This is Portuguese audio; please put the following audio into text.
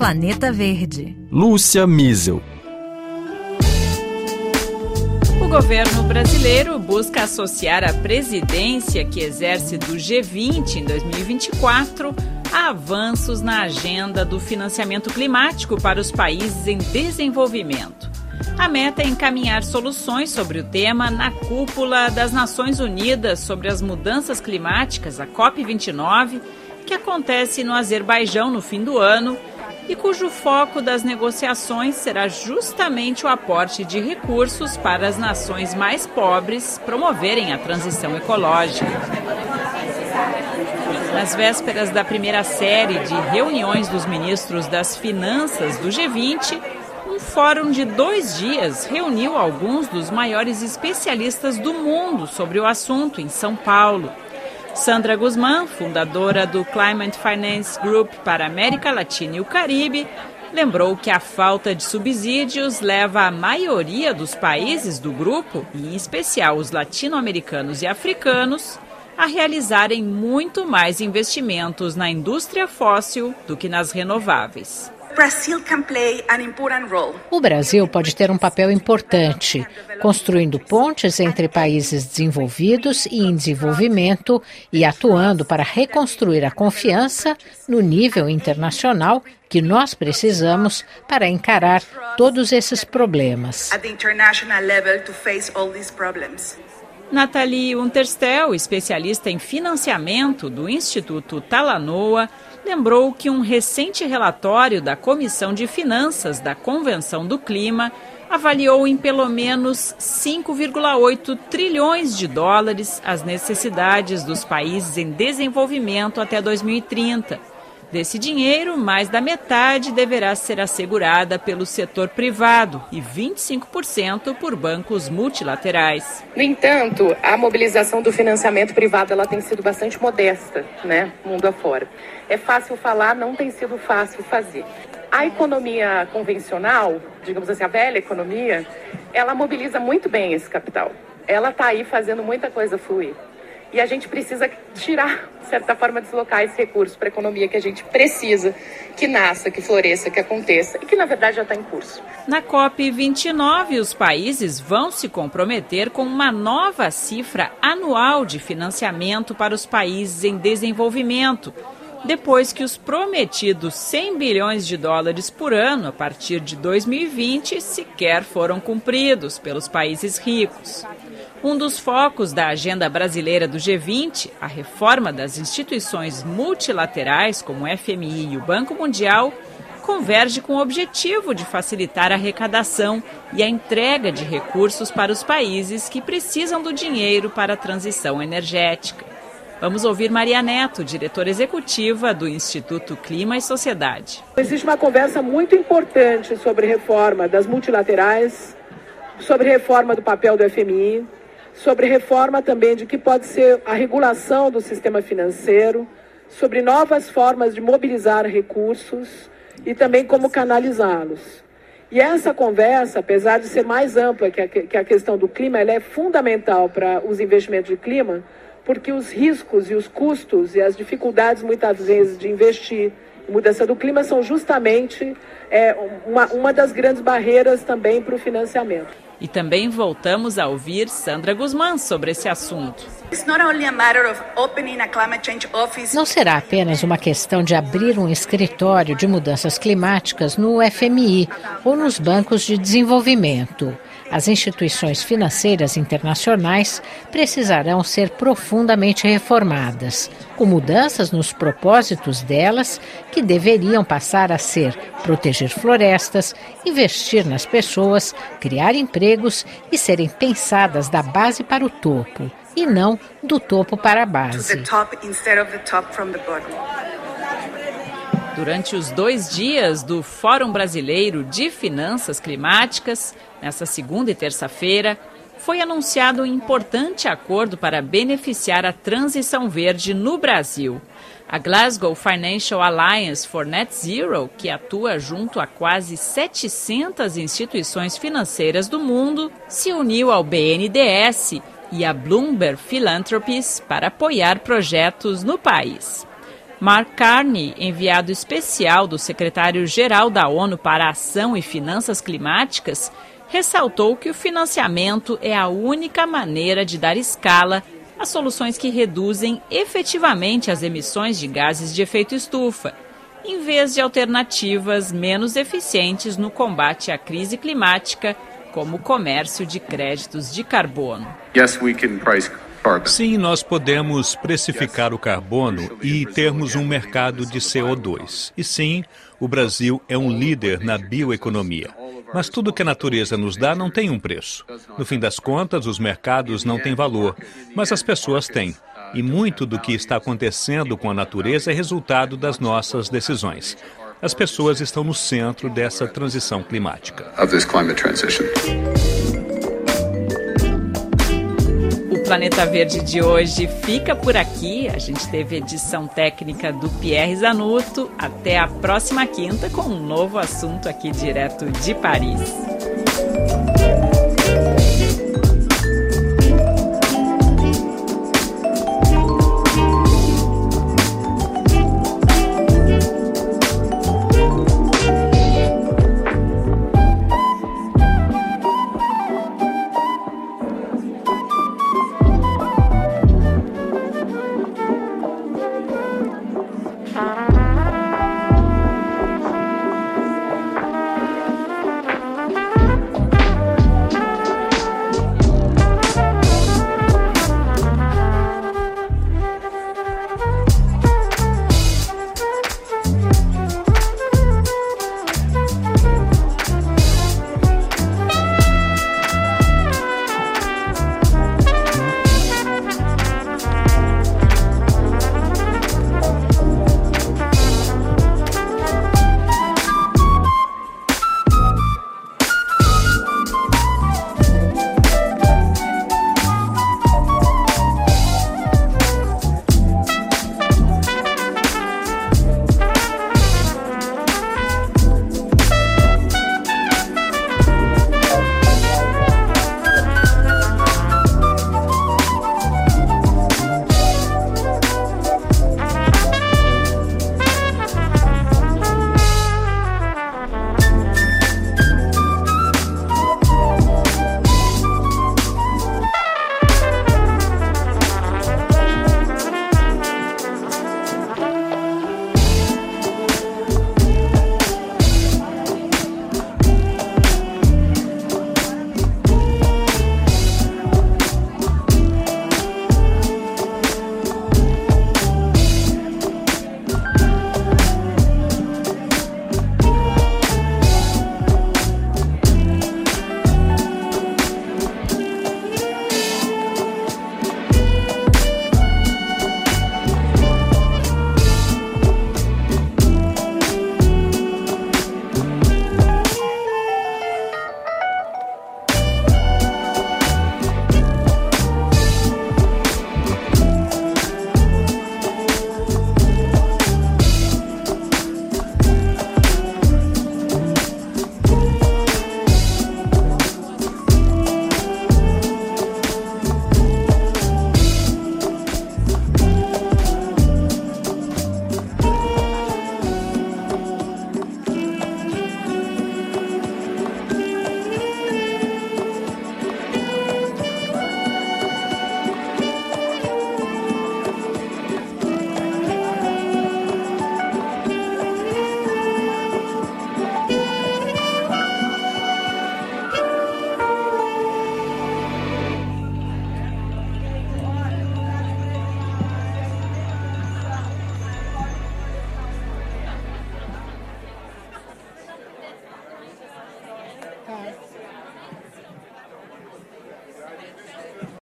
Planeta Verde. Lúcia Miesel. O governo brasileiro busca associar a presidência que exerce do G20 em 2024 a avanços na agenda do financiamento climático para os países em desenvolvimento. A meta é encaminhar soluções sobre o tema na cúpula das Nações Unidas sobre as Mudanças Climáticas, a COP29, que acontece no Azerbaijão no fim do ano e cujo foco das negociações será justamente o aporte de recursos para as nações mais pobres promoverem a transição ecológica. Nas vésperas da primeira série de reuniões dos ministros das Finanças do G20, um fórum de dois dias reuniu alguns dos maiores especialistas do mundo sobre o assunto em São Paulo. Sandra Guzmán, fundadora do Climate Finance Group para a América Latina e o Caribe, lembrou que a falta de subsídios leva a maioria dos países do grupo, e em especial os latino-americanos e africanos, a realizarem muito mais investimentos na indústria fóssil do que nas renováveis. O Brasil pode ter um papel importante, construindo pontes entre países desenvolvidos e em desenvolvimento e atuando para reconstruir a confiança no nível internacional que nós precisamos para encarar todos esses problemas. Nathalie Unterstel, especialista em financiamento do Instituto Talanoa, lembrou que um recente relatório da Comissão de Finanças da Convenção do Clima avaliou em pelo menos 5,8 trilhões de dólares as necessidades dos países em desenvolvimento até 2030. Desse dinheiro, mais da metade deverá ser assegurada pelo setor privado e 25% por bancos multilaterais. No entanto, a mobilização do financiamento privado ela tem sido bastante modesta, né, mundo afora. É fácil falar, não tem sido fácil fazer. A economia convencional, digamos assim, a velha economia, ela mobiliza muito bem esse capital. Ela está aí fazendo muita coisa fluir. E a gente precisa tirar, de certa forma, deslocar esse recurso para a economia que a gente precisa que nasça, que floresça, que aconteça e que, na verdade, já está em curso. Na COP29, os países vão se comprometer com uma nova cifra anual de financiamento para os países em desenvolvimento depois que os prometidos 100 bilhões de dólares por ano a partir de 2020 sequer foram cumpridos pelos países ricos. Um dos focos da agenda brasileira do G20, a reforma das instituições multilaterais como o FMI e o Banco Mundial, converge com o objetivo de facilitar a arrecadação e a entrega de recursos para os países que precisam do dinheiro para a transição energética. Vamos ouvir Maria Neto, diretora executiva do Instituto Clima e Sociedade. Existe uma conversa muito importante sobre reforma das multilaterais, sobre reforma do papel do FMI, sobre reforma também de que pode ser a regulação do sistema financeiro, sobre novas formas de mobilizar recursos e também como canalizá-los. E essa conversa, apesar de ser mais ampla que a, que a questão do clima, ela é fundamental para os investimentos de clima, porque os riscos e os custos e as dificuldades, muitas vezes, de investir mudança do clima são justamente é, uma, uma das grandes barreiras também para o financiamento. E também voltamos a ouvir Sandra Guzmán sobre esse assunto. Não será apenas uma questão de abrir um escritório de mudanças climáticas no FMI ou nos bancos de desenvolvimento. As instituições financeiras internacionais precisarão ser profundamente reformadas, com mudanças nos propósitos delas, que deveriam passar a ser proteger florestas, investir nas pessoas, criar empregos e serem pensadas da base para o topo, e não do topo para a base. Durante os dois dias do Fórum Brasileiro de Finanças Climáticas, nessa segunda e terça-feira, foi anunciado um importante acordo para beneficiar a transição verde no Brasil. A Glasgow Financial Alliance for Net Zero, que atua junto a quase 700 instituições financeiras do mundo, se uniu ao BNDES e à Bloomberg Philanthropies para apoiar projetos no país. Mark Carney, enviado especial do secretário-geral da ONU para Ação e Finanças Climáticas, ressaltou que o financiamento é a única maneira de dar escala às soluções que reduzem efetivamente as emissões de gases de efeito estufa, em vez de alternativas menos eficientes no combate à crise climática, como o comércio de créditos de carbono. Sim, nós podemos precificar o carbono e termos um mercado de CO2. E sim, o Brasil é um líder na bioeconomia. Mas tudo que a natureza nos dá não tem um preço. No fim das contas, os mercados não têm valor, mas as pessoas têm. E muito do que está acontecendo com a natureza é resultado das nossas decisões. As pessoas estão no centro dessa transição climática. Planeta Verde de hoje fica por aqui. A gente teve edição técnica do Pierre Zanuto. Até a próxima quinta com um novo assunto aqui direto de Paris.